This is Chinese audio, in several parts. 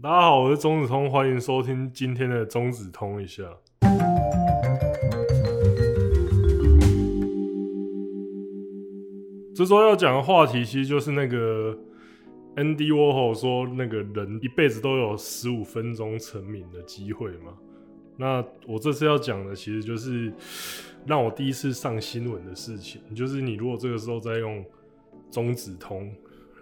大家好，我是中子通，欢迎收听今天的中子通一下。这周要讲的话题，其实就是那个 Andy Warhol 说，那个人一辈子都有十五分钟成名的机会嘛。那我这次要讲的，其实就是让我第一次上新闻的事情，就是你如果这个时候在用中子通，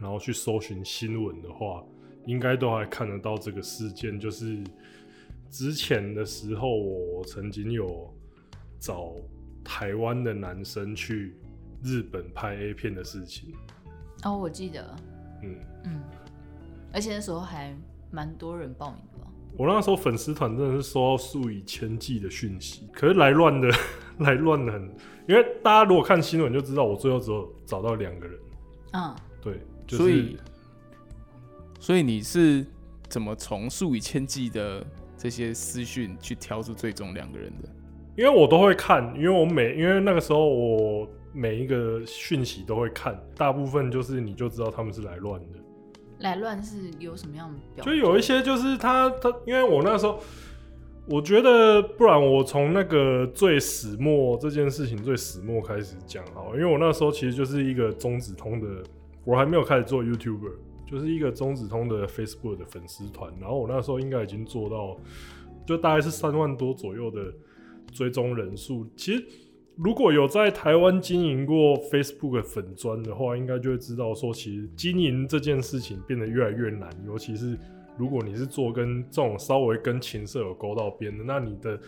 然后去搜寻新闻的话。应该都还看得到这个事件，就是之前的时候，我曾经有找台湾的男生去日本拍 A 片的事情。哦，我记得，嗯嗯，而且那时候还蛮多人报名的吧？我那时候粉丝团真的是收到数以千计的讯息，可是来乱的 来乱的很，因为大家如果看新闻就知道，我最后只有找到两个人。嗯，对，就是、所以。所以你是怎么从数以千计的这些私讯去挑出最终两个人的？因为我都会看，因为我每因为那个时候我每一个讯息都会看，大部分就是你就知道他们是来乱的。来乱是有什么样的表？就有一些就是他他，因为我那时候我觉得，不然我从那个最始末这件事情最始末开始讲好，因为我那时候其实就是一个中子通的，我还没有开始做 YouTuber。就是一个中子通的 Facebook 的粉丝团，然后我那时候应该已经做到，就大概是三万多左右的追踪人数。其实如果有在台湾经营过 Facebook 粉专的话，应该就会知道说，其实经营这件事情变得越来越难，尤其是如果你是做跟这种稍微跟情色有勾到边的，那你的。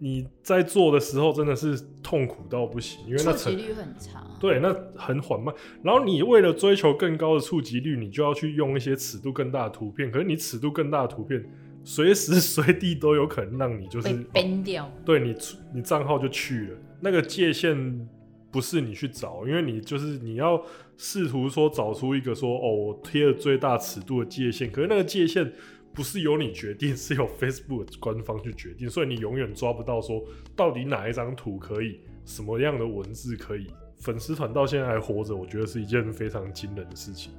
你在做的时候真的是痛苦到不行，因为那触及率很长。对，那很缓慢。然后你为了追求更高的触及率，你就要去用一些尺度更大的图片。可是你尺度更大的图片，随时随地都有可能让你就是被 ban 掉。哦，对你，你账号就去了。那个界限不是你去找，因为你就是你要试图说找出一个说哦，我贴了最大尺度的界限。可是那个界限。不是由你决定，是由 Facebook 官方去决定，所以你永远抓不到说到底哪一张图可以，什么样的文字可以。粉丝团到现在还活着，我觉得是一件非常惊人的事情。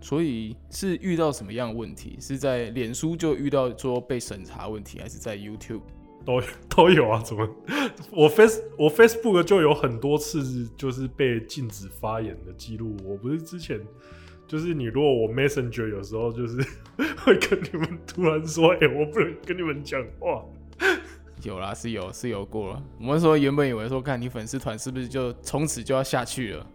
所以是遇到什么样的问题？是在脸书就遇到说被审查问题，还是在 YouTube 都 都有啊？怎么我 Face 我 Facebook 就有很多次就是被禁止发言的记录？我不是之前。就是你，如果我 Messenger 有时候就是 会跟你们突然说，哎、欸，我不能跟你们讲话。有啦，是有是有过了。我们说原本以为说，看你粉丝团是不是就从此就要下去了？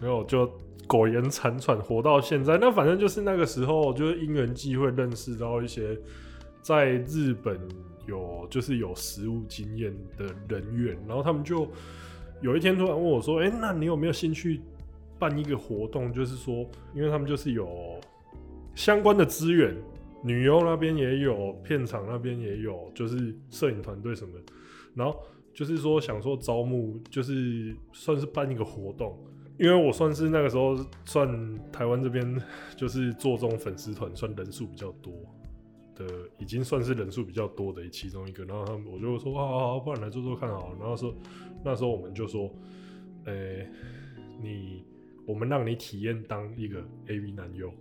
没有，就苟延残喘活到现在。那反正就是那个时候，就是因缘际会认识到一些在日本有就是有实务经验的人员，然后他们就有一天突然问我说，哎、欸，那你有没有兴趣？办一个活动，就是说，因为他们就是有相关的资源，女优那边也有，片场那边也有，就是摄影团队什么。然后就是说，想说招募，就是算是办一个活动，因为我算是那个时候算台湾这边就是做这种粉丝团，算人数比较多的，已经算是人数比较多的其中一个。然后他们我就说，好好好，不然来做做看好了。然后说那时候我们就说，诶、你。我们让你体验当一个 AV 男优，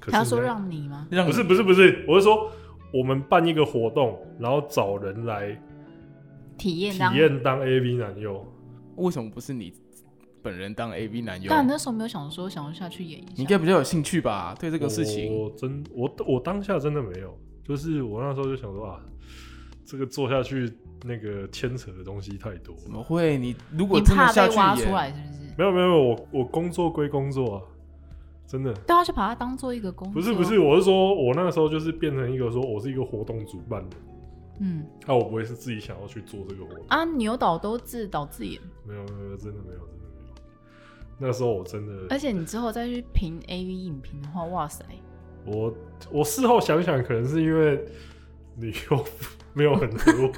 他说让你吗？不是不是不是，我是说我们办一个活动，然后找人来体验体验当 AV 男优。为什么不是你本人当 AV 男优？但那时候没有想说想要下去演一下，你应该比较有兴趣吧？对这个事情，我真我我当下真的没有，就是我那时候就想说啊，这个做下去那个牵扯的东西太多。怎么会？你如果真的下去挖出来，是不是？没有没有，我我工作归工作啊，真的。对啊，就把它当做一个工作。不是不是，我是说，我那个时候就是变成一个说，我是一个活动主办的。嗯。那、啊、我不会是自己想要去做这个活动啊？你有导都自导自演？没有没有，真的没有真的没有。那时候我真的。而且你之后再去评 AV 影评的话，哇塞！我我事后想想，可能是因为你又没有很多。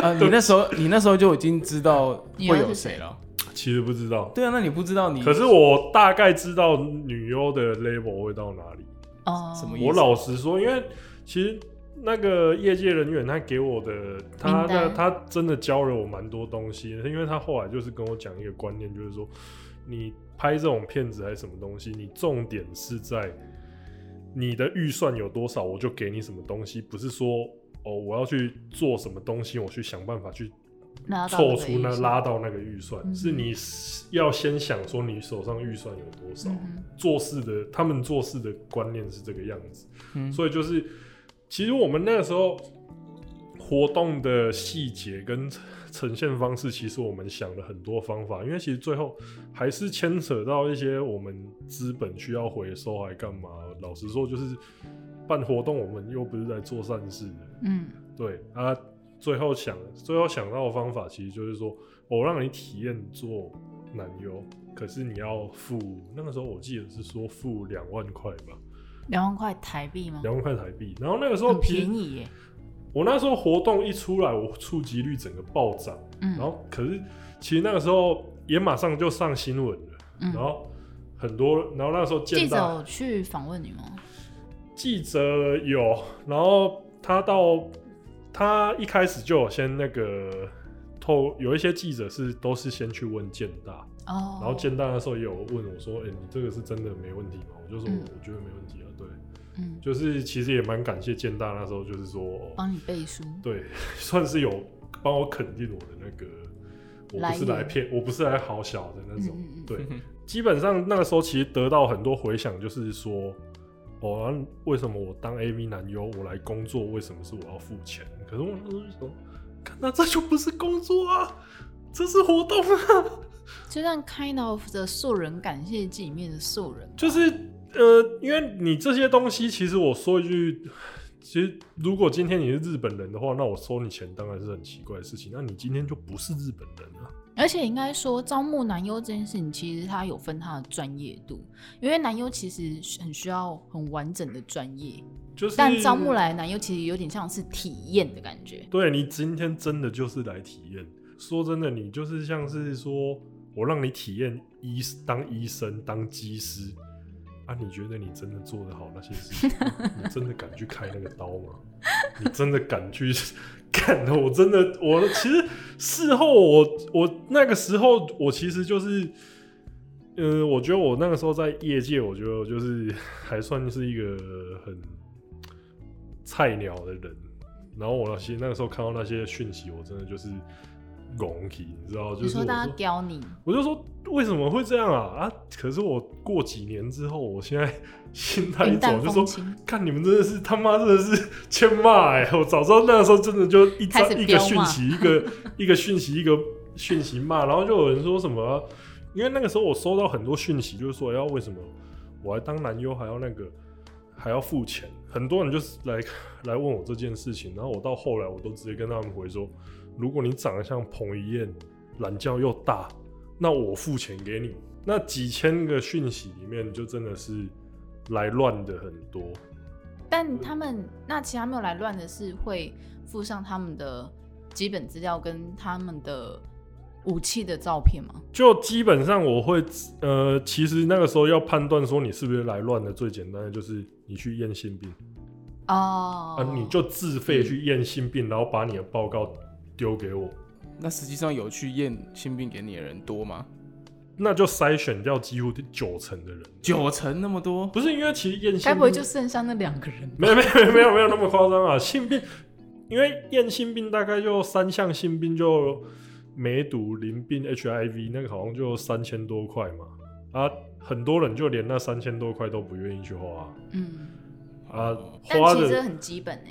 啊！你那时候，你那时候就已经知道会有谁了？其实不知道。对啊，那你不知道你？可是我大概知道女优的 level 会到哪里。哦，什么意思？我老实说，因为其实那个业界人员他给我的，他那他真的教了我蛮多东西。因为他后来就是跟我讲一个观念，就是说你拍这种片子还是什么东西，你重点是在你的预算有多少，我就给你什么东西，不是说哦，我要去做什么东西，我去想办法去凑出那拉到那个预算，嗯、是你要先想说你手上预算有多少，嗯、做事的他们做事的观念是这个样子，嗯、所以就是其实我们那个时候活动的细节跟呈现方式，其实我们想了很多方法，因为其实最后还是牵扯到一些我们资本需要回收还干嘛。老实说，就是办活动，我们又不是在做善事的。嗯，对啊。最后想，最后想到的方法，其实就是说，我让你体验做男优，可是你要付。那个时候我记得是说付两万块吧，两万块台币吗？两万块台币。然后那个时候便宜耶。我那时候活动一出来，我触及率整个暴涨。嗯。然后可是其实那个时候也马上就上新闻了。嗯。然后很多，然后那个时候见到记者去访问你吗？记者有，然后他到。他一开始就有先那个透，有一些记者是都是先去问建大，oh. 然后建大那时候也有问我说：“哎、欸，你这个是真的没问题吗？”我就说：“我觉得没问题啊。”对，嗯，就是其实也蛮感谢建大那时候就是说帮你背书，对，算是有帮我肯定我的那个，我不是来骗，我不是来好小的那种，嗯、对，基本上那个时候其实得到很多回响，就是说。哦，为什么我当 AV 男优，我来工作，为什么是我要付钱？可是我那时候就说，看那这就不是工作啊，这是活动啊。就像 Kind of 的素人感谢祭里面的素人，就是呃，因为你这些东西，其实我说一句，其实如果今天你是日本人的话，那我收你钱当然是很奇怪的事情。那你今天就不是日本人啊。而且应该说，招募男优这件事情，其实它有分它的专业度，因为男优其实很需要很完整的专业，就是，但招募来的男优其实有点像是体验的感觉。对，你今天真的就是来体验，说真的，你就是像是说我让你体验医当医生当技师啊，你觉得你真的做得好那些事情？你真的敢去开那个刀吗？你真的敢去？看的我真的，我其实事后我我那个时候我其实就是，呃，我觉得我那个时候在业界，我觉得我就是还算是一个很菜鸟的人。然后我其实那个时候看到那些讯息，我真的就是懵起，你知道？就是说大家刁你，我就说为什么会这样啊啊！可是我过几年之后，我现在。心态一走就说，看你们真的是他妈真的是欠骂哎！我早知道那个时候真的就一张 一个讯息一个一个讯息一个讯息骂，然后就有人说什么、啊，因为那个时候我收到很多讯息，就是说要为什么我还当男优还要那个还要付钱，很多人就是来来问我这件事情，然后我到后来我都直接跟他们回说，如果你长得像彭于晏，懒觉又大，那我付钱给你。那几千个讯息里面就真的是。来乱的很多，但他们那其他没有来乱的是会附上他们的基本资料跟他们的武器的照片吗？就基本上我会呃，其实那个时候要判断说你是不是来乱的，最简单的就是你去验性病哦，啊，你就自费去验性病，然后把你的报告丢给我。那实际上有去验性病给你的人多吗？那就筛选掉几乎九成的人，九成那么多？不是因为其实验性病，该不会就剩下那两个人？没有没有没有没有没有那么夸张啊！性病，因为验性病大概就三项性病，就梅毒、淋病、HIV，那个好像就三千多块嘛。啊，很多人就连那三千多块都不愿意去花。嗯，啊，花的但其实很基本呢。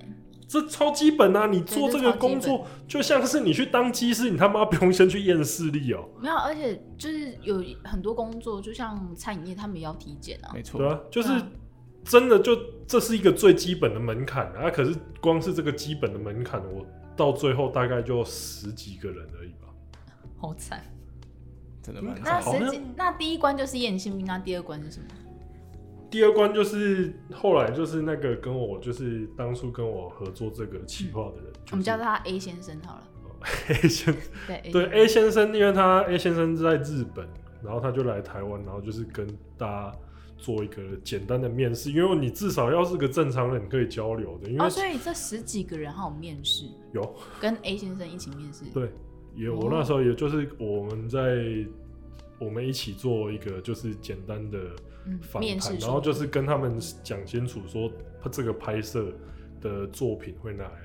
这超基本啊！你做这个工作，就像是你去当机师，你他妈不用先去验视力哦。没有，而且就是有很多工作，就像餐饮业，他们也要体检啊。没错，对啊，就是真的就这是一个最基本的门槛啊。可是光是这个基本的门槛，我到最后大概就十几个人而已吧。好惨，真的蛮惨。那十几，那第一关就是验性病，那第二关是什么？第二关就是后来就是那个跟我就是当初跟我合作这个企划的人，就是，我们叫他 A 先生好了。A 先对对 A 先生，因为他 A 先生在日本，然后他就来台湾，然后就是跟大家做一个简单的面试，因为你至少要是个正常人可以交流的。因为、哦、所以这十几个人还有面试，有跟 A 先生一起面试。对，也我那时候也就是我们在我们一起做一个就是简单的。访谈，然后就是跟他们讲清楚说这个拍摄的作品会拿来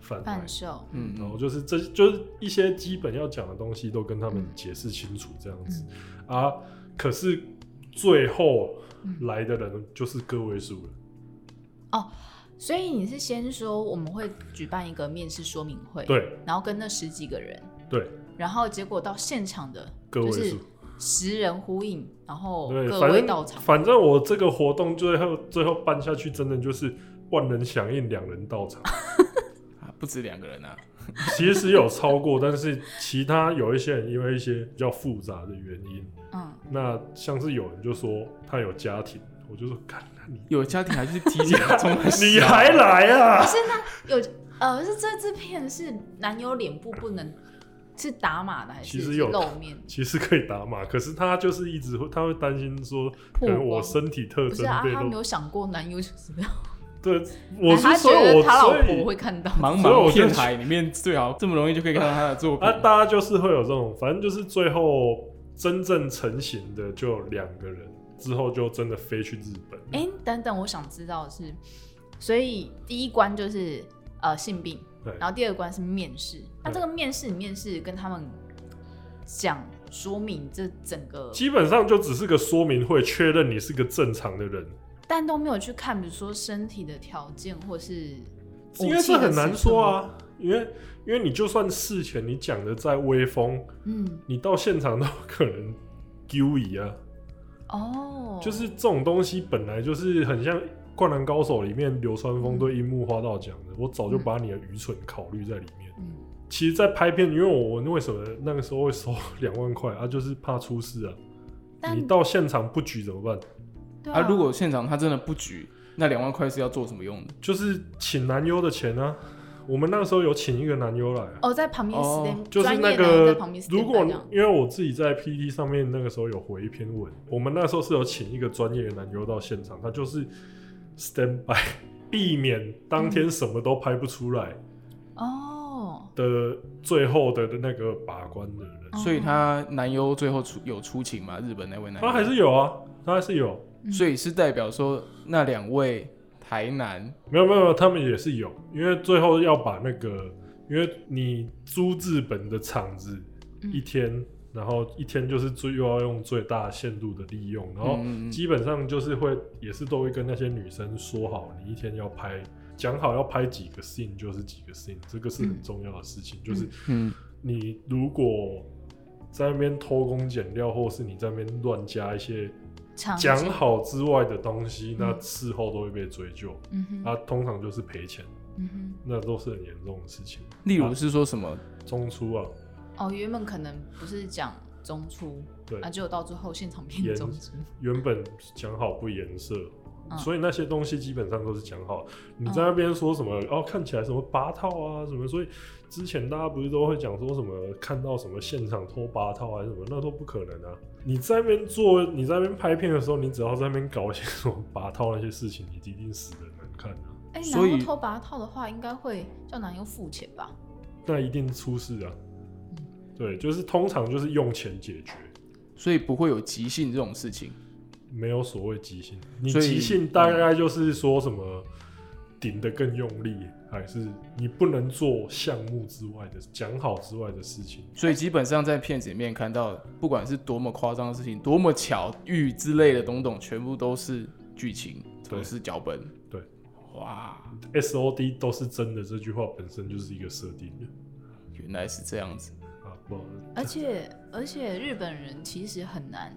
贩卖。售，嗯，然后就是这就是一些基本要讲的东西都跟他们解释清楚这样子、嗯、啊，可是最后来的人就是个位数了、嗯、哦。所以你是先说我们会举办一个面试说明会，对，然后跟那十几个人，对，然后结果到现场的个位数，就是十人呼应，然后各位到场。反正我这个活动最后最后办下去，真的就是万人响应，两人到场，不止两个人啊，其实有超过，但是其他有一些人因为一些比较复杂的原因，嗯，那像是有人就说他有家庭，我就说干。有家庭还是提前 从你还来啊？不是那有呃，是这支片是男友脸部不能是打码的还是其实有露面？其实可以打码，可是他就是一直会他会担心说，可能我身体特征。不是啊，他没有想过男优就是这样。对，我是说我他老婆会看到，茫茫片海里面最好这么容易就可以看到他的作品。啊，大家就是会有这种，反正就是最后真正成型的就两个人。之后就真的飞去日本。哎、欸，等等，我想知道的是，所以第一关就是呃性病，对，然后第二关是面试。那这个面试，你面试跟他们讲说明这整个，基本上就只是个说明会，确认你是个正常的人，但都没有去看，比如说身体的条件或是，因为这很难说啊，因为因为你就算事前你讲的再威风，嗯，你到现场都可能丢一啊。哦、oh.，就是这种东西本来就是很像《灌篮高手》里面流川枫对樱木花道讲的、嗯，我早就把你的愚蠢考虑在里面。嗯，其实，在拍片，因为我我为什么那个时候会收两万块啊？就是怕出事啊。你到现场不举怎么办？啊，啊，如果现场他真的不举，那两万块是要做什么用的？就是请男优的钱啊。我们那个时候有请一个男优来哦，在旁边、哦、就是那个如果因为我自己在 PTT 上面那个时候有回一篇文，我们那时候是有请一个专业的男优到现场，他就是 stand by，避免当天什么都拍不出来哦。的最后的的那个把关的人，所以他男优最后出有出勤吗？日本那位男优？他还是有啊，他还是有，所以是代表说那两位。台南没有没有，他们也是有，因为最后要把那个，因为你租日本的场子一天，嗯，然后一天就是最又要用最大限度的利用，然后基本上就是会也是都会跟那些女生说好，你一天要拍，讲好要拍几个 scene 就是几个 scene，这个是很重要的事情，嗯，就是你如果在那边偷工减料，或是你在那边乱加一些。讲好之外的东西，那事后都会被追究。嗯哼，啊，通常就是赔钱。嗯哼，那都是很严重的事情。例如是说什么、啊、中出啊？哦，原本可能不是讲中出，对，啊，结果到最后现场变中出。原本讲好不颜色。嗯、所以那些东西基本上都是讲好。你在那边说什么、嗯、哦？看起来什么八套啊什么？所以之前大家不是都会讲说什么看到什么现场偷八套还是什么？那都不可能啊！你在那边做，你在那边拍片的时候，你只要在那边搞一些什么八套那些事情，你一定死的难看啊！哎、欸，男优偷八套的话，应该会叫男优付钱吧？那一定出事啊！对，就是通常就是用钱解决，所以不会有即兴这种事情。没有所谓即兴，你即兴大概就是说什么顶得更用力，还是你不能做项目之外的讲好之外的事情。所以基本上在片子里面看到，不管是多么夸张的事情，多么巧遇之类的东东，全部都是剧情，都是脚本。对，哇，SOD 都是真的，这句话本身就是一个设定的。原来是这样子而且而且日本人其实很难。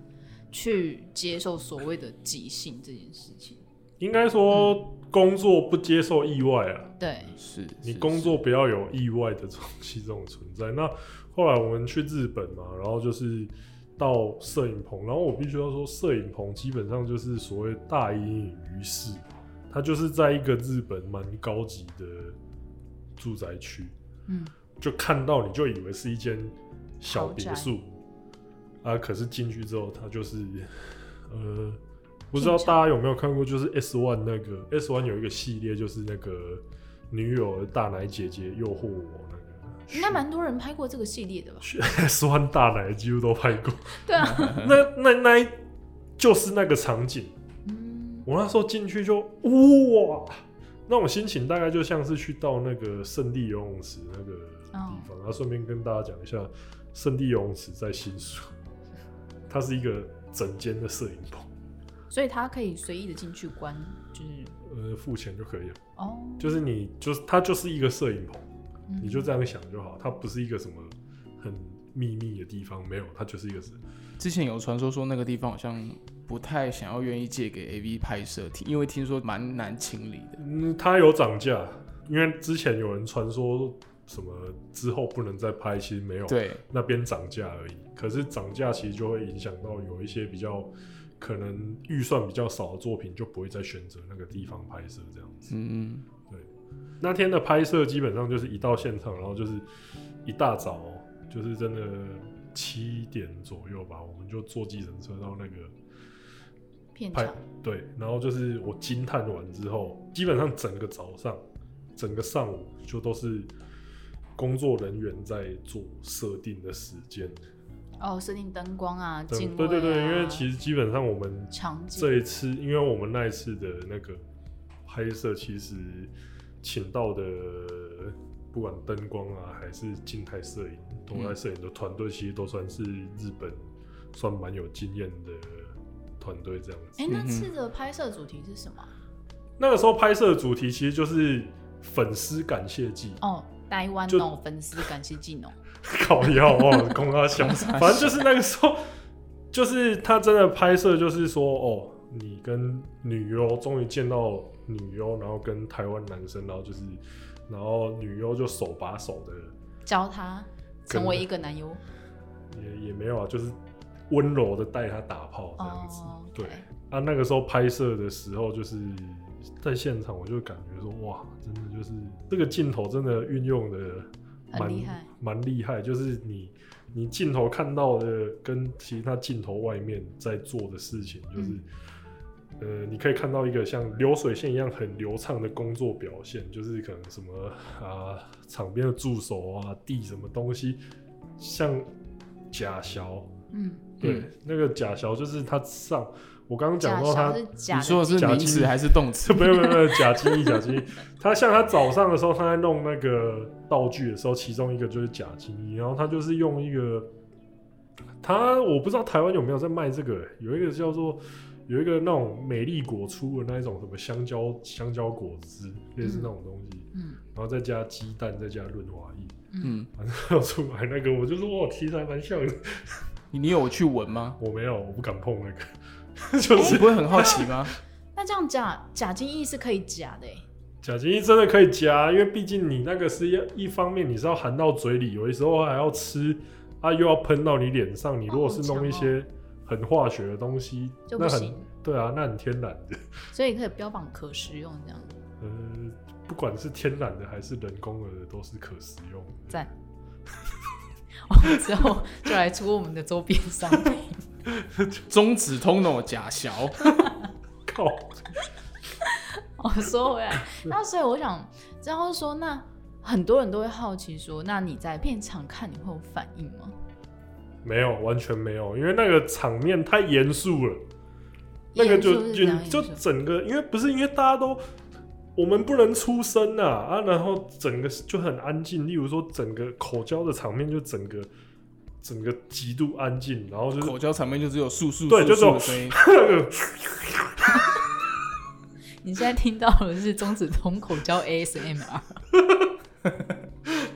去接受所谓的即兴这件事情，应该说工作不接受意外啊。嗯、对，是你工作不要有意外的东西这种存在。那后来我们去日本嘛，然后就是到摄影棚，然后我必须要说，摄影棚基本上就是所谓大隐隐于市，它就是在一个日本蛮高级的住宅区，嗯，就看到你就以为是一间小别墅。啊！可是进去之后，他就是，呃，不知道大家有没有看过，就是 S One 那个 S One 有一个系列，就是那个女友的大奶姐姐诱惑我那个，应该蛮多人拍过这个系列的吧？S One 大奶几乎都拍过。对啊，那那那就是那个场景。嗯，我那时候进去就哇，那种心情大概就像是去到那个圣地游泳池那个地方。哦、然后顺便跟大家讲一下，圣地游泳池在新宿，它是一个整间的摄影棚，所以它可以随意的进去观，就是呃付钱就可以了。哦，就是你就是它就是一个摄影棚，嗯、你就这样想就好，它不是一个什么很秘密的地方，没有，它就是一个。之前有传说说那个地方好像不太想要愿意借给 AV 拍摄，因为听说蛮难清理的。嗯，它有涨价，因为之前有人传说什么之后不能再拍，其实没有，对，那边涨价而已。可是涨价其实就会影响到有一些比较可能预算比较少的作品，就不会再选择那个地方拍摄这样子。嗯嗯，对。那天的拍摄基本上就是一到现场，然后就是一大早。就是真的七点左右吧，我们就坐计程车到那个片场，对，然后就是我惊叹完之后，基本上整个早上、整个上午就都是工作人员在做设定的时间。哦，设定灯光啊，对对对对，因为其实基本上我们这一次，因为我们那一次的那个拍摄，其实请到的。不管灯光啊，还是静态摄影、动态摄影的团队，其实都算是日本算蛮有经验的团队这样子。哎、欸，那次的拍摄主题是什么？那个时候拍摄主题其实就是粉丝感谢祭哦，台湾哦，粉丝感谢祭哦，靠腰哦，公他想，反正就是那个时候，就是他真的拍摄，就是说哦，你跟女优终于见到女优，然后跟台湾男生，然后就是。然后女优就手把手的教他成为一个男优，也也没有啊，就是温柔的带他打炮这样子。Oh. 对，啊，那个时候拍摄的时候，就是在现场，我就感觉说，哇，真的就是这个镜头真的运用的蛮厉害，蛮厉害。就是你你镜头看到的跟其他镜头外面在做的事情，就是。嗯呃，你可以看到一个像流水线一样很流畅的工作表现，就是可能什么啊，场边的助手啊，递什么东西，像假小，嗯，对，嗯、那个假小就是他上，我刚刚讲到他，你说的是名词还是动词？没有没有没有，假鸡翼假精液，他像他早上的时候他在弄那个道具的时候，其中一个就是假鸡翼，然后他就是用一个，他我不知道台湾有没有在卖这个，有一个叫做。有一个那种美丽果出的那一种什么香蕉香蕉果汁，类似那种东西，嗯，然后再加鸡蛋，再加润滑液，嗯，反正要出来那个，我就说哇，其实还蛮像的。你你有去闻吗？我没有，我不敢碰那个，就是、欸、不会很好奇吗？那这样假假精液是可以假的，假精液真的可以假，因为毕竟你那个是要一方面你是要含到嘴里，有的时候还要吃啊，又要喷到你脸上，你如果是弄一些。很化学的东西就不行，对啊，那很天然的，所以可以标榜可食用这样。呃，不管是天然的还是人工的，都是可食用的。赞，之后就来出我们的周边商品，中指通脑假小，靠！我说回来，那所以我想，然后说，那很多人都会好奇说，那你在片场看，你会有反应吗？没有，完全没有，因为那个场面太严肃了。那个就就就整个，因为不是因为大家都我们不能出声啊啊，然后整个就很安静。例如说，整个口交的场面就整个整个极度安静，然后就是口交场面就只有簌簌对，就这种声音。你现在听到的是中指通口交 ASMR。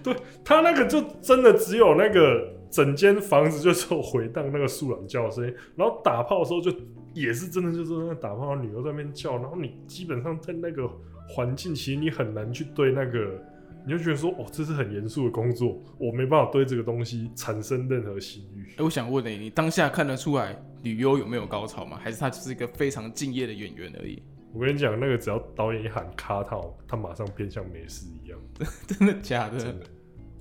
对，他那个就真的只有那个。整间房子就是回荡那个树懒叫的声音，然后打炮的时候就也是真的就是那打炮的女儿在那边叫，然后你基本上在那个环境，其实你很难去对那个，你就觉得说哦，这是很严肃的工作，我没办法对这个东西产生任何性欲。哎、欸，我想问你，你当下看得出来女优有没有高潮吗？还是她只是一个非常敬业的演员而已？我跟你讲，那个只要导演一喊卡套，他马上变像没事一样。真的假的？真的。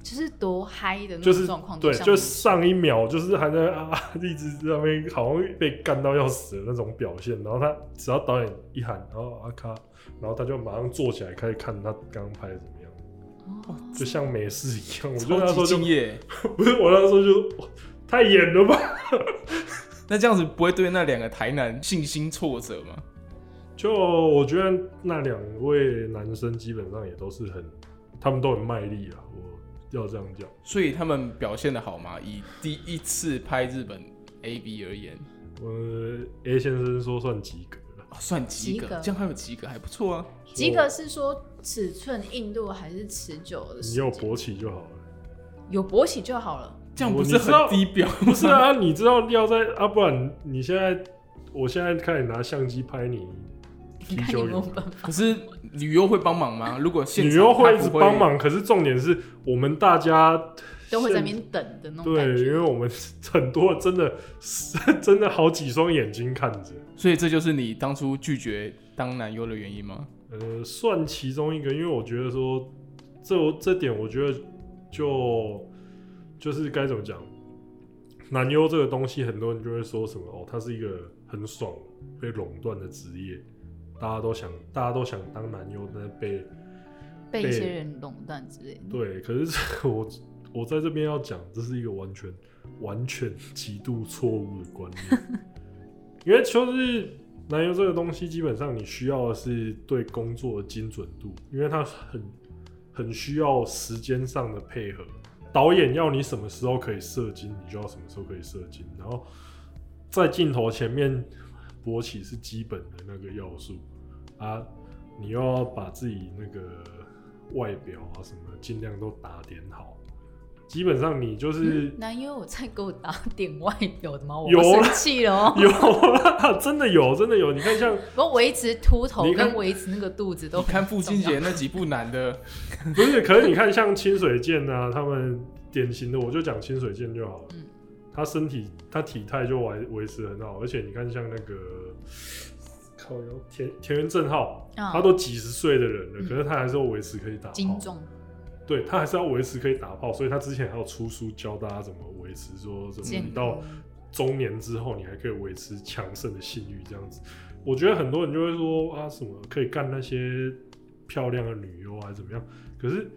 就是多嗨的那种状况，对，就上一秒就是还在啊，一直在那边好像被干到要死的那种表现，然后他只要导演一喊，然后阿卡，然后他就马上坐起来开始看他刚刚拍的怎么样，哦、就像没事一样。我就那时候就 不是我那时候就太演了吧，那这样子不会对那两个台男信心挫折吗？就我觉得那两位男生基本上也都是很，他们都很卖力啊。我要这样讲，所以他们表现的好吗？以第一次拍日本 A B 而言，呃，A 先生说算及格了，哦，算及格，及格，这样还有及格还不错啊。及格是说尺寸、硬度还是持久的？你有勃起就好了，有勃起就好了，这样不是很低标？不是啊，你知道要在啊，不然你现在，我现在开始拿相机拍你。你看有没有可是女优会帮忙吗？如果女优会一直帮忙，可是重点是我们大家都会在那边等的那种。对，因为我们很多真的真的好几双眼睛看着，所以这就是你当初拒绝当男优的原因吗？呃，算其中一个，因为我觉得说这这点，我觉得就就是该怎么讲，男优这个东西，很多人就会说什么哦，他是一个很爽被垄断的职业。大家都想，大家都想当男优，但是被被一些人垄断之类的。对，可是 我我在这边要讲，这是一个完全完全极度错误的观念。因为就是男优这个东西，基本上你需要的是对工作的精准度，因为它很很需要时间上的配合。导演要你什么时候可以射精，你就要什么时候可以射精。然后在镜头前面。勃起是基本的那个要素啊，你又要把自己那个外表啊什么尽量都打点好。基本上你就是男优，有在给我打点外表的吗？我生气了喔。有啦，真的有，真的有。你看像我维持秃头跟维持那个肚子都看父亲节那几部男的，不是？可是你看像清水健啊，他们典型的，我就讲清水健就好了。嗯他身体他体态就维维持很好，而且你看像那个靠田田园正浩，哦、他都几十岁的人了，嗯、可是他还是要维持可以打炮。重对他还是要维持可以打炮，所以他之前还要出书教大家怎么维持，说怎么你到中年之后你还可以维持强盛的性欲这样子。我觉得很多人就会说啊，什么可以干那些漂亮的女优啊，怎么样？可是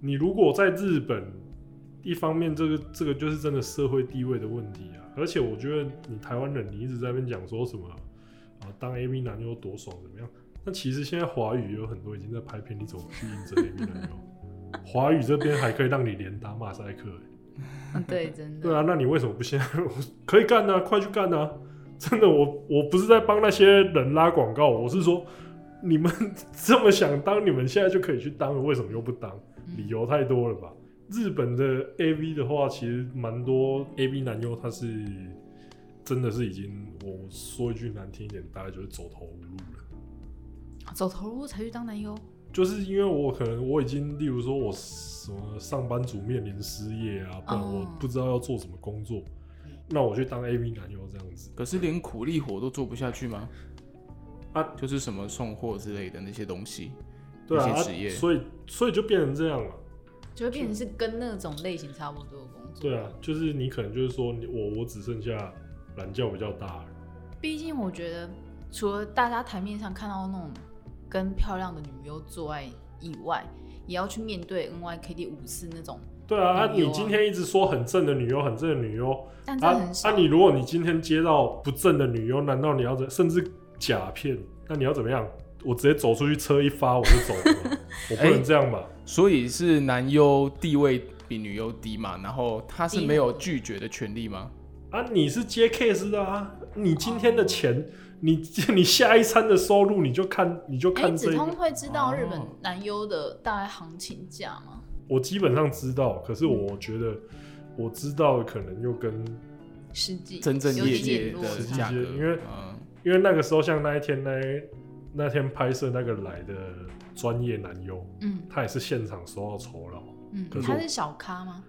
你如果在日本。一方面，这个这个就是真的社会地位的问题啊，而且我觉得你台湾人，你一直在那边讲说什么啊，当 AV 男优多爽怎么样？那其实现在华语有很多已经在拍片，你怎么去应征 AV 男优？华语这边还可以让你连打马赛克，欸，对，真的。对啊，那你为什么不现在 可以干呢？啊？快去干呢，啊？真的，我我不是在帮那些人拉广告，我是说你们 这么想当，你们现在就可以去当了，为什么又不当？理由太多了吧？日本的 AV 的话，其实蛮多 AV 男优，他是真的是已经，我说一句难听一点，大概就是走投无路了。走投无路才去当男优？就是因为我可能我已经，例如说我什么上班族面临失业啊，不然我不知道要做什么工作，嗯、那我去当 AV 男优这样子。可是连苦力活都做不下去吗？啊，就是什么送货之类的那些东西，对啊，职业，所以所以就变成这样了。就会变成是跟那种类型差不多的工作。对啊，就是你可能就是说你我我只剩下懒觉比较大。毕竟我觉得，除了大家台面上看到那种跟漂亮的女优做爱以外，也要去面对 NYKD 五四那种。对啊，啊你今天一直说很正的女优，很正的女优，但这很少。啊，啊你如果你今天接到不正的女优，难道你要怎甚至假片？那你要怎么样？我直接走出去，车一发我就走了，我不能这样吧？欸、所以是男优地位比女优低嘛？然后他是没有拒绝的权利吗？啊，你是接 case 的啊，你今天的钱，哦、你你下一餐的收入，你就看你就看这个。子通会知道日本男优的大概行情价吗？我基本上知道，可是我觉得我知道的可能又跟实际真正业界的价格，因为、嗯、因为那个时候像那一天那一。那天拍摄那个来的专业男优，嗯，他也是现场收到酬劳，嗯，可是他是小咖吗？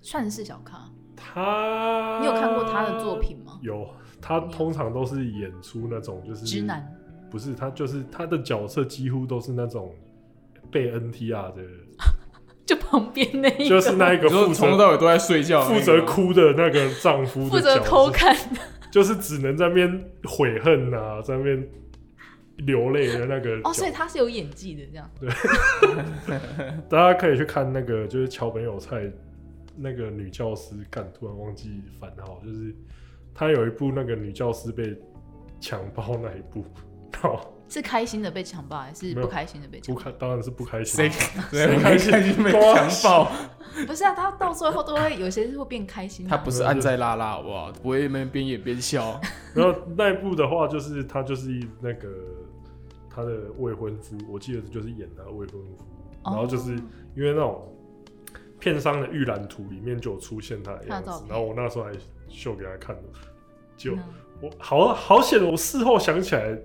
算是小咖。他，你有看过他的作品吗？有，他通常都是演出那种就是直男，不是他就是他的角色几乎都是那种被 NTR 的，就旁边那一个，就是那一个负责从头到尾都在睡觉，负责哭的那个丈夫，负责偷看，就是只能在那边悔恨啊，在那边。流泪的那个哦，所以他是有演技的，这样对。大家可以去看那个，就是桥本有菜那个女教师，干突然忘记番号，就是他有一部那个女教师被强暴那一部，是开心的被强暴还是不开心的被强暴？不开，当然是不开心。谁谁开心被强暴？不是啊，他到最后都会有些是会变开心。他不是安在拉拉，好不好？不会边演边笑。然后那一部的话，就是他就是那个他的未婚夫，我记得就是演他的未婚夫。然后就是因为那种片商的预览图里面就有出现他的样子，然后我那时候还秀给他看的，就我好好险，我事后想起来。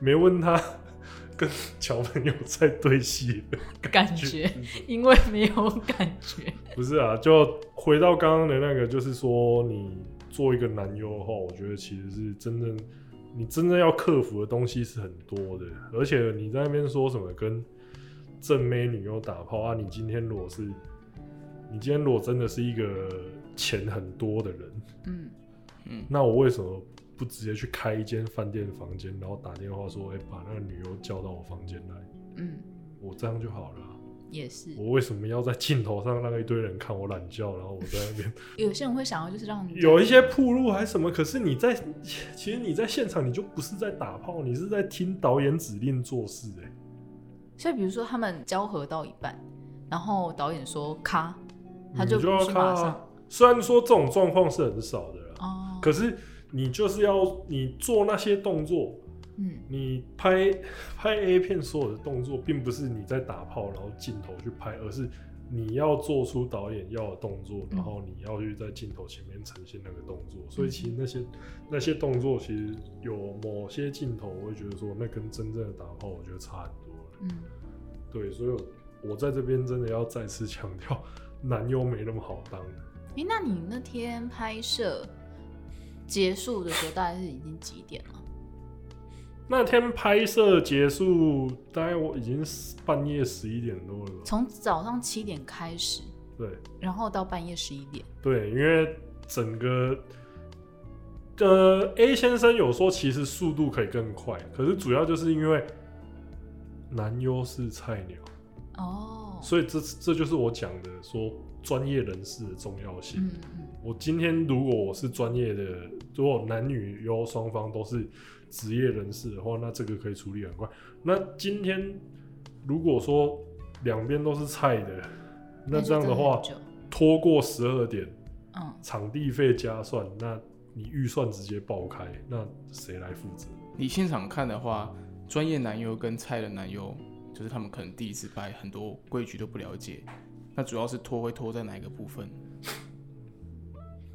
没问他 跟小朋友在对戏的感觉，因为没有感觉。不是啊，就回到刚刚的那个，就是说你做一个男优的话，我觉得其实是真正你真正要克服的东西是很多的。而且你在那边说什么跟正妹女优打炮啊？你今天如果是你今天如果真的是一个钱很多的人，嗯嗯，那我为什么？不直接去开一间饭店房间，然后打电话说：“哎、欸，把那个女优叫到我房间来。”嗯，我这样就好了。也是。我为什么要在镜头上让一堆人看我懒觉，然后我在那边？有些人会想要就是让你 有一些铺路还是什么，可是你在其实你在现场你就不是在打炮，你是在听导演指令做事哎。所以比如说他们交合到一半，然后导演说咔，他就就要咔。虽然说这种状况是很少的啦，哦，可是。你就是要你做那些动作，嗯，你拍 拍 A 片所有的动作，并不是你在打炮，然后镜头去拍，而是你要做出导演要的动作，然后你要去在镜头前面呈现那个动作。所以其实那些那些动作，其实有某些镜头，我会觉得说，那跟真正的打炮，我觉得差很多。嗯，对，所以我在这边真的要再次强调，男优没那么好当。欸，那你那天拍摄？结束的时候大概是已经几点了？那天拍摄结束，大概我已经半夜十一点多了。从早上七点开始，对，然后到半夜十一点。对，因为整个呃 A 先生有说，其实速度可以更快，可是主要就是因为男优是菜鸟哦，所以这这就是我讲的说。专业人士的重要性。嗯嗯。我今天如果我是专业的，如果男女优双方都是职业人士的话，那这个可以处理很快。那今天如果说两边都是菜的，那这样的话拖过十二点，场地费加算，那你预算直接爆开，那谁来负责？你现场看的话，专业男优跟菜的男优，就是他们可能第一次拍，很多规矩都不了解。那主要是拖会拖在哪一个部分？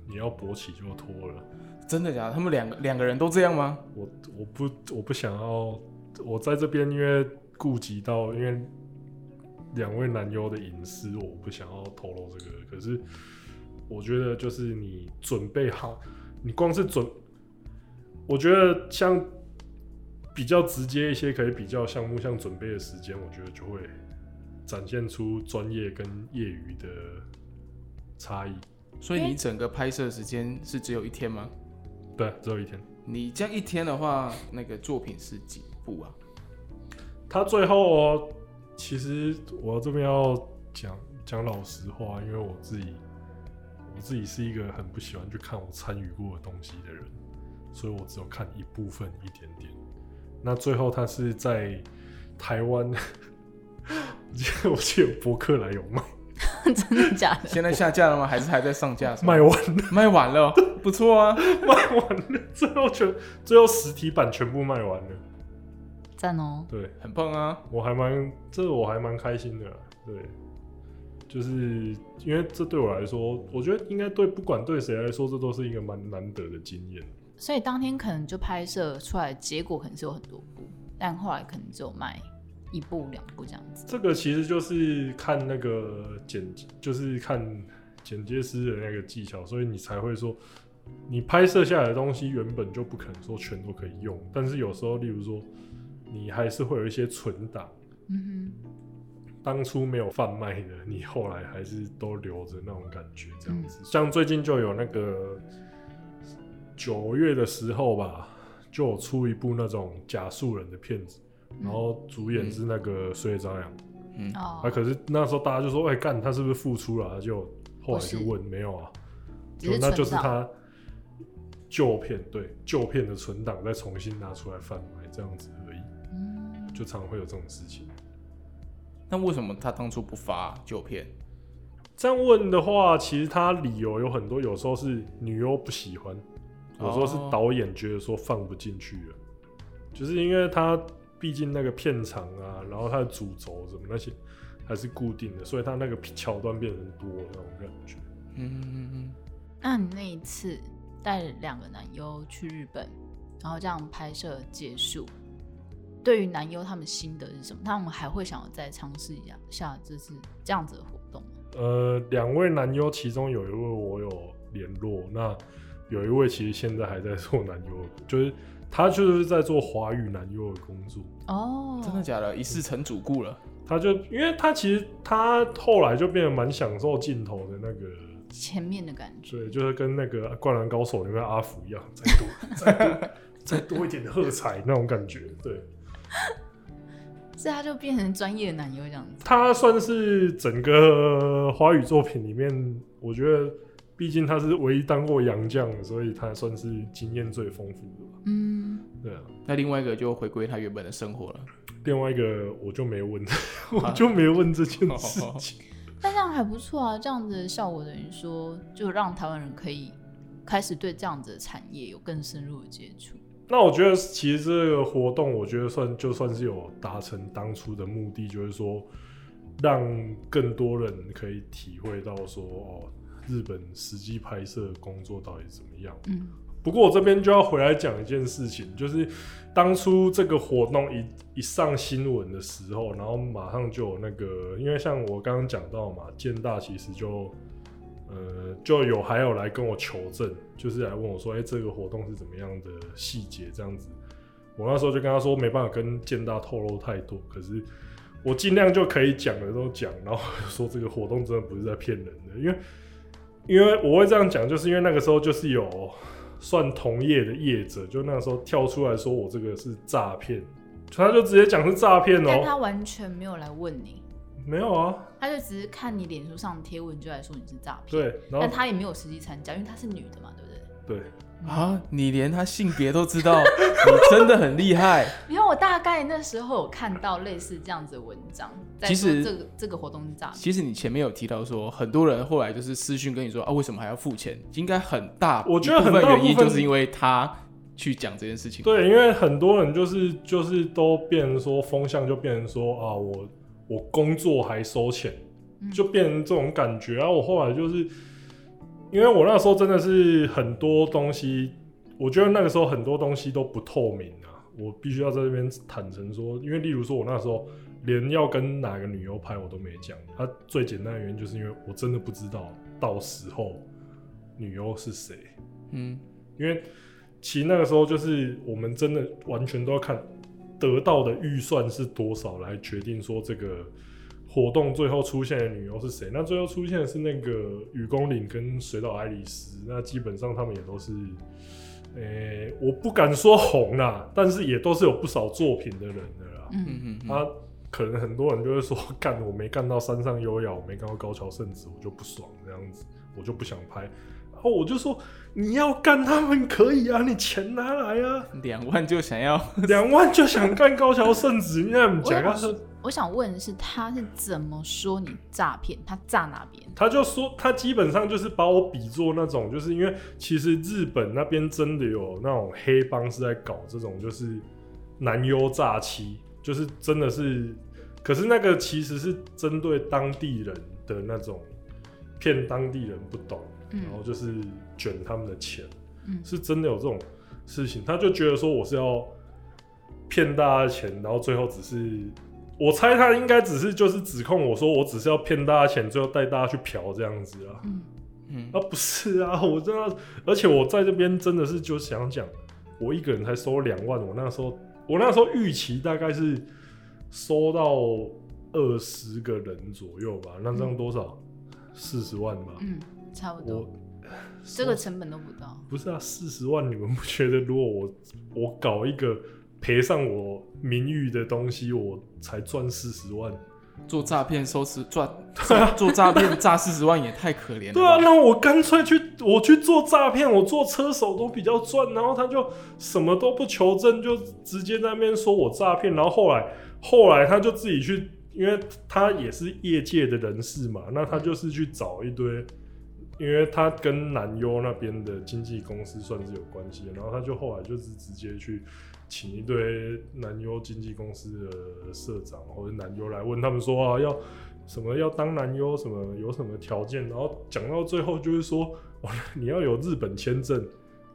你要勃起就脱了，真的假的？他们两个两个人都这样吗？我我不我不想要，我在这边因为顾及到因为两位男优的隐私，我不想要透露这个。可是我觉得就是你准备好，你光是准，我觉得像比较直接一些可以比较项目，像准备的时间，我觉得就会。展现出专业跟业余的差异，所以你整个拍摄时间是只有一天吗？对，只有一天。你这样一天的话，那个作品是几部啊？他最后，其实我这边要讲讲老实话，因为我自己我自己是一个很不喜欢去看我参与过的东西的人，所以我只有看一部分一点点。那最后他是在台湾。我记得博客来有卖，真的假的？现在下架了吗？还是还在上架？卖完了，卖完了，不错啊，卖完了，最后全最后实体版全部卖完了，赞哦！对，很棒啊，我还蛮这个我还蛮开心的，对，就是因为这对我来说，我觉得应该对不管对谁来说，这都是一个蛮难得的经验。所以当天可能就拍摄出来，结果可能是有很多部，但后来可能只有卖。一步两步这样子，这个其实就是看那个剪，就是看剪接师的那个技巧，所以你才会说，你拍摄下来的东西原本就不可能说全都可以用，但是有时候，例如说，你还是会有一些存档，嗯哼，当初没有贩卖的，你后来还是都留着那种感觉，这样子。嗯、像最近就有那个九月的时候吧，就有出一部那种假素人的片子。然后主演是那个水野昭阳，嗯，啊，可是那时候大家就说，哎、欸，干他是不是复出了？就后来就问，没有啊，就那就是他，旧片，对旧片的存档再重新拿出来贩卖这样子而已。嗯，就常会有这种事情。那为什么他当初不发旧片？这样问的话，其实他理由有很多，有时候是女优不喜欢，有时候是导演觉得说放不进去了，哦，就是因为他毕竟那个片场啊，然后它的主轴什么那些还是固定的，所以他那个桥段变成多那种感觉。嗯嗯嗯。那你那一次带两个男优去日本，然后这样拍摄结束，对于男优他们心得是什么？他们还会想要再尝试一下下，这次这样子的活动吗？呃，两位男优，其中有一位我有联络，那有一位其实现在还在做男优，就是他就是在做华语男优的工作。哦，真的假的？一试成主顾了？他就因为他其实他后来就变得蛮享受镜头的那个前面的感觉，对，就是跟那个《灌篮高手》里面阿福一样，再多 再多再多一点的喝彩那种感觉，对。所以他就变成专业的男优这样子。他算是整个华语作品里面，我觉得，毕竟他是唯一当过洋将，所以他算是经验最丰富的吧。嗯，对啊。那另外一个就回归他原本的生活了。另外一个我就没问，我就没问这件事情。但这样还不错啊，这样子的效果等于说，就让台湾人可以开始对这样子的产业有更深入的接触。那我觉得其实这个活动，我觉得算就算是有达成当初的目的，就是说让更多人可以体会到说哦，日本实际拍摄工作到底怎么样。嗯。不过我这边就要回来讲一件事情，就是当初这个活动一一上新闻的时候，然后马上就有那个，因为像我刚刚讲到嘛，建大其实就。呃，就有还有来跟我求证，就是来问我说，哎、这个活动是怎么样的细节这样子。我那时候就跟他说，没办法跟建大透露太多，可是我尽量就可以讲的都讲，然后说这个活动真的不是在骗人的，因为因为我会这样讲，就是因为那个时候就是有算同业的业者，就那个时候跳出来说我这个是诈骗，他就直接讲是诈骗哦，但他完全没有来问你。没有啊，他就只是看你脸书上贴文就来说你是诈骗，对，但他也没有实际参加，因为他是女的嘛，对不对？对啊，你连他性别都知道，你真的很厉害。因为我大概那时候有看到类似这样子的文章，其实这个这个活动是诈骗。其实你前面有提到说，很多人后来就是私讯跟你说啊，为什么还要付钱？应该很大，我觉得很大原因就是因为他去讲这件事情。对，因为很多人就是就是都变成说风向就变成说啊我。我工作还收钱，就变成这种感觉。然后我后来就是，因为我那时候真的是很多东西，我觉得那个时候很多东西都不透明啊。我必须要在这边坦诚说，因为例如说，我那时候连要跟哪个女优拍我都没讲。他最简单的原因就是因为我真的不知道到时候女优是谁。嗯，因为其实那个时候就是我们真的完全都要看。得到的预算是多少来决定说这个活动最后出现的女优是谁？那最后出现的是那个雨宫岭跟水岛爱丽丝，那基本上他们也都是，诶、欸，我不敢说红啦，但是也都是有不少作品的人的啦。嗯嗯嗯。他可能很多人就会说，干我没干到山上优雅，我没干到高桥圣子，我就不爽这样子，我就不想拍。哦，我就说你要干他们可以啊，你钱拿来啊，两万就想要，两万就想干高桥圣子，你怎么讲？我想问的是，他是怎么说你诈骗？他诈哪边？他就说他基本上就是把我比作那种，就是因为其实日本那边真的有那种黑帮是在搞这种，就是男优诈欺，就是真的是，可是那个其实是针对当地人的那种，骗当地人不懂。然后就是卷他们的钱，嗯，是真的有这种事情。他就觉得说我是要骗大家的钱，然后最后只是我猜他应该只是就是指控我说我只是要骗大家钱，最后带大家去嫖这样子啊。嗯嗯，啊不是啊，我真的，而且我在这边真的是就想讲，我一个人才收两万，我那时候我那时候预期大概是收到二十个人左右吧，那这样多少？四十万吧。嗯。差不多，这个成本都不到。不是啊，四十万，你们不觉得如果我我搞一个赔上我名誉的东西，我才赚四十万？做诈骗收拾赚 做诈骗诈四十万也太可怜了。对啊，那我干脆去我去做诈骗，我做车手都比较赚。然后他就什么都不求证，就直接在那边说我诈骗。然后后来后来他就自己去，因为他也是业界的人士嘛，那他就是去找一堆，因为他跟南优那边的经纪公司算是有关系的。然后他就后来就是直接去。请一堆南优经纪公司的社长或者南优来问他们说啊，要什么要当南优什么有什么条件，然后讲到最后就是说，你要有日本签证。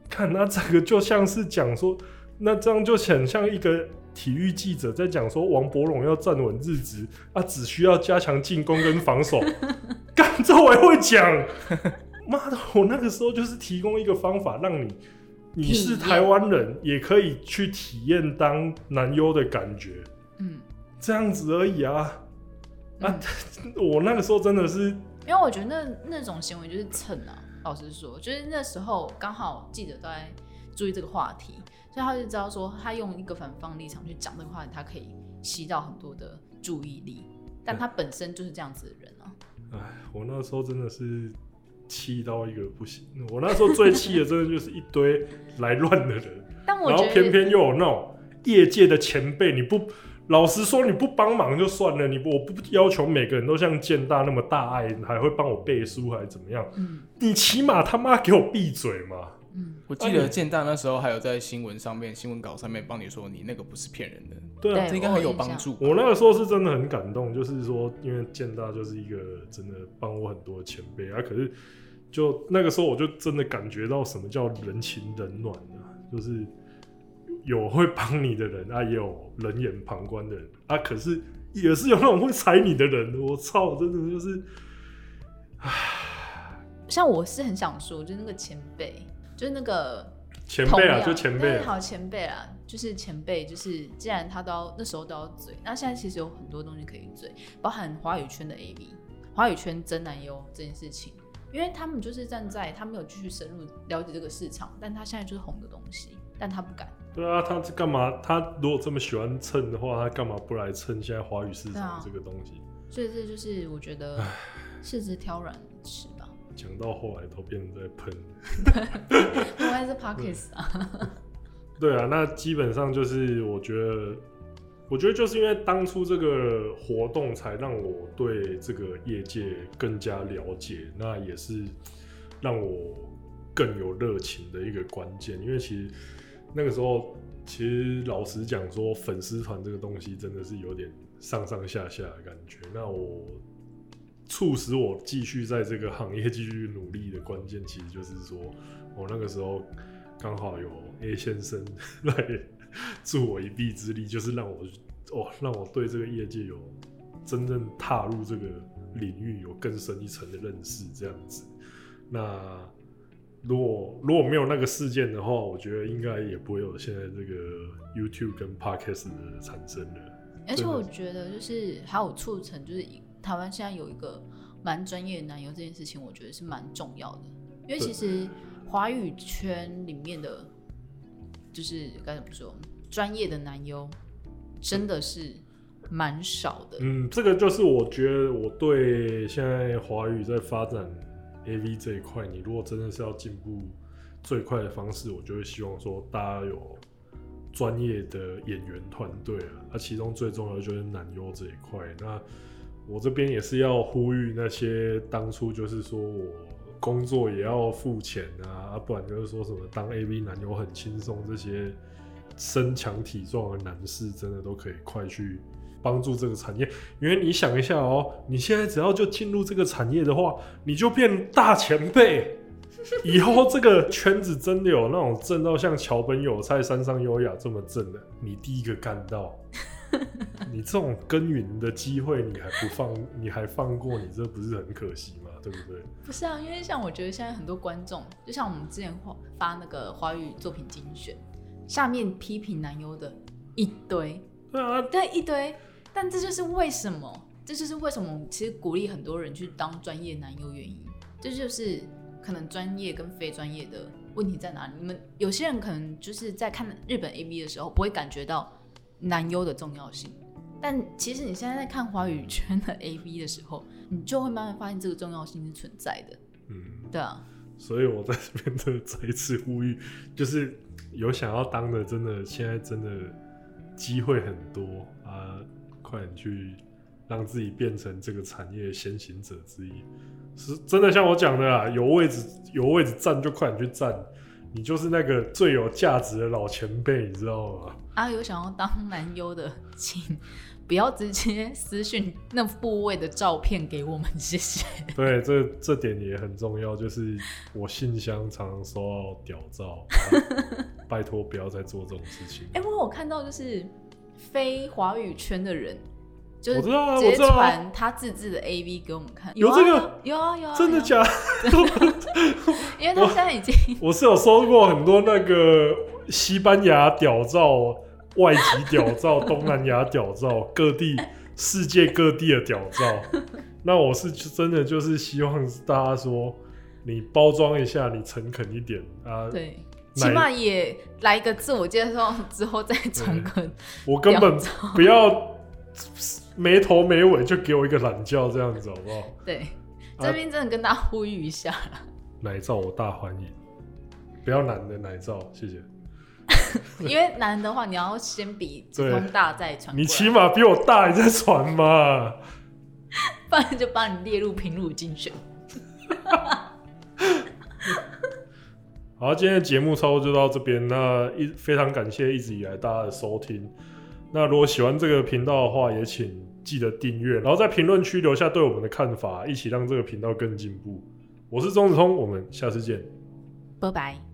看那这个就像是讲说，那这样就很像一个体育记者在讲说，王柏融要站稳日职，啊，只需要加强进攻跟防守。干这我还会讲，妈的，我那个时候就是提供一个方法让你。你是台湾人，也可以去体验当男优的感觉，嗯，这样子而已啊。嗯、啊，我那个时候真的是，因为我觉得那那种行为就是蹭啊。老实说，就是那时候刚好记者都在注意这个话题，所以他就知道说，他用一个反方立场去讲这个话题，他可以吸到很多的注意力。但他本身就是这样子的人啊。哎，我那时候真的是。气到一个不行，我那时候最气的真的就是一堆来乱的人，然后偏偏又有那种业界的前辈，你不老实说你不帮忙就算了，你不我不要求每个人都像建大那么大爱，还会帮我背书还是怎么样？嗯，你起码他妈给我闭嘴嘛！嗯，我记得建大那时候还有在新闻上面、新闻稿上面帮你说你那个不是骗人的，对啊，这应该很有帮助。我那个时候是真的很感动，就是说因为建大就是一个真的帮我很多前辈啊，可是就那个时候我就真的感觉到什么叫人情冷暖啊，就是有会帮你的人啊，也有冷眼旁观的人啊，可是也是有那种会踩你的人，我操，真的就是，唉，像我是很想说，就是那个前辈。就是那个前辈啊，就前辈，好前辈啊，就是前辈，就是既然他都要那时候都要嘴，那现在其实有很多东西可以嘴，包含华语圈的 AV，华语圈真男优这件事情，因为他们就是站在他没有继续深入了解这个市场，但他现在就是红的东西，但他不敢。对啊，他是干嘛？他如果这么喜欢蹭的话，他干嘛不来蹭现在华语市场这个东西？啊、所以这就是我觉得柿子挑软吃。讲到后来都变成在喷，我还是 Pockets 啊。对啊，那基本上就是我觉得，我觉得就是因为当初这个活动，才让我对这个业界更加了解，那也是让我更有热情的一个关键。因为其实那个时候，其实老实讲说，粉丝团这个东西真的是有点上上下下的感觉。那我。促使我继续在这个行业继续努力的关键，其实就是说我那个时候刚好有 A 先生来助我一臂之力，就是让我哦，让我对这个业界有真正踏入这个领域有更深一层的认识，这样子。那如果如果没有那个事件的话，我觉得应该也不会有现在这个 YouTube 跟 Podcast 的产生了。而且我觉得就是还有促成就是。台湾现在有一个蛮专业的男优，这件事情我觉得是蛮重要的，因为其实华语圈里面的，就是该怎么说，专业的男优真的是蛮少的。嗯，这个就是我觉得我对现在华语在发展 AV 这一块，你如果真的是要进步最快的方式，我就会希望说大家有专业的演员团队啊，那其中最重要的就是男优这一块，那。我这边也是要呼吁那些当初就是说我工作也要付钱啊，不然就是说什么当 AV 男友很轻松，这些身强体壮的男士真的都可以快去帮助这个产业。因为你想一下哦，你现在只要就进入这个产业的话，你就变大前辈，以后这个圈子真的有那种正到像桥本有菜、山上优雅这么正的，你第一个干到。你这种耕耘的机会，你还不放，你还放过，你这不是很可惜吗？对不对？不是啊，因为像我觉得现在很多观众，就像我们之前发那个华语作品精选，下面批评男优的一堆，对啊，对一堆，但这就是为什么，这就是为什么其实鼓励很多人去当专业男优原因，这就是可能专业跟非专业的问题在哪里？你们有些人可能就是在看日本 AV 的时候，不会感觉到。男优的重要性，但其实你现在在看华语圈的 AV 的时候，你就会慢慢发现这个重要性是存在的。嗯，对啊。所以我在这边的再一次呼吁，就是有想要当的，真的现在真的机会很多啊，快点去让自己变成这个产业先行者之一。是真的像我讲的啊，有位置有位置站就快点去站，你就是那个最有价值的老前辈，你知道吗？啊，有想要当男优的，请不要直接私讯那部位的照片给我们，谢谢。对，这这点也很重要，就是我信箱常常收到屌照，拜托不要再做这种事情。哎、欸，我有看到就是非华语圈的人。就是直接传他自制的 AV 给我们看，有这个有啊有啊，真的假的？因为他现在已经我，我是有收过很多那个西班牙屌照、外籍屌照、东南亚屌照、各地世界各地的屌照。那我是真的就是希望大家说，你包装一下，你诚恳一点啊，对，起码也来一个自我介绍之后再诚恳。我根本不要。没头没尾就给我一个懒觉，这样子好不好？对，这边真的跟大家呼吁一下、啊、奶罩我大欢迎，不要男的奶罩，谢谢。因为男的话，你要先比子宫大再传，你起码比我大，你再传嘛，不然就把你列入平乳精选。好，今天的节目差不多就到这边，那一非常感谢一直以来大家的收听。那如果喜欢这个频道的话，也请记得订阅，然后在评论区留下对我们的看法，一起让这个频道更进步。我是钟子通，我们下次见，拜拜。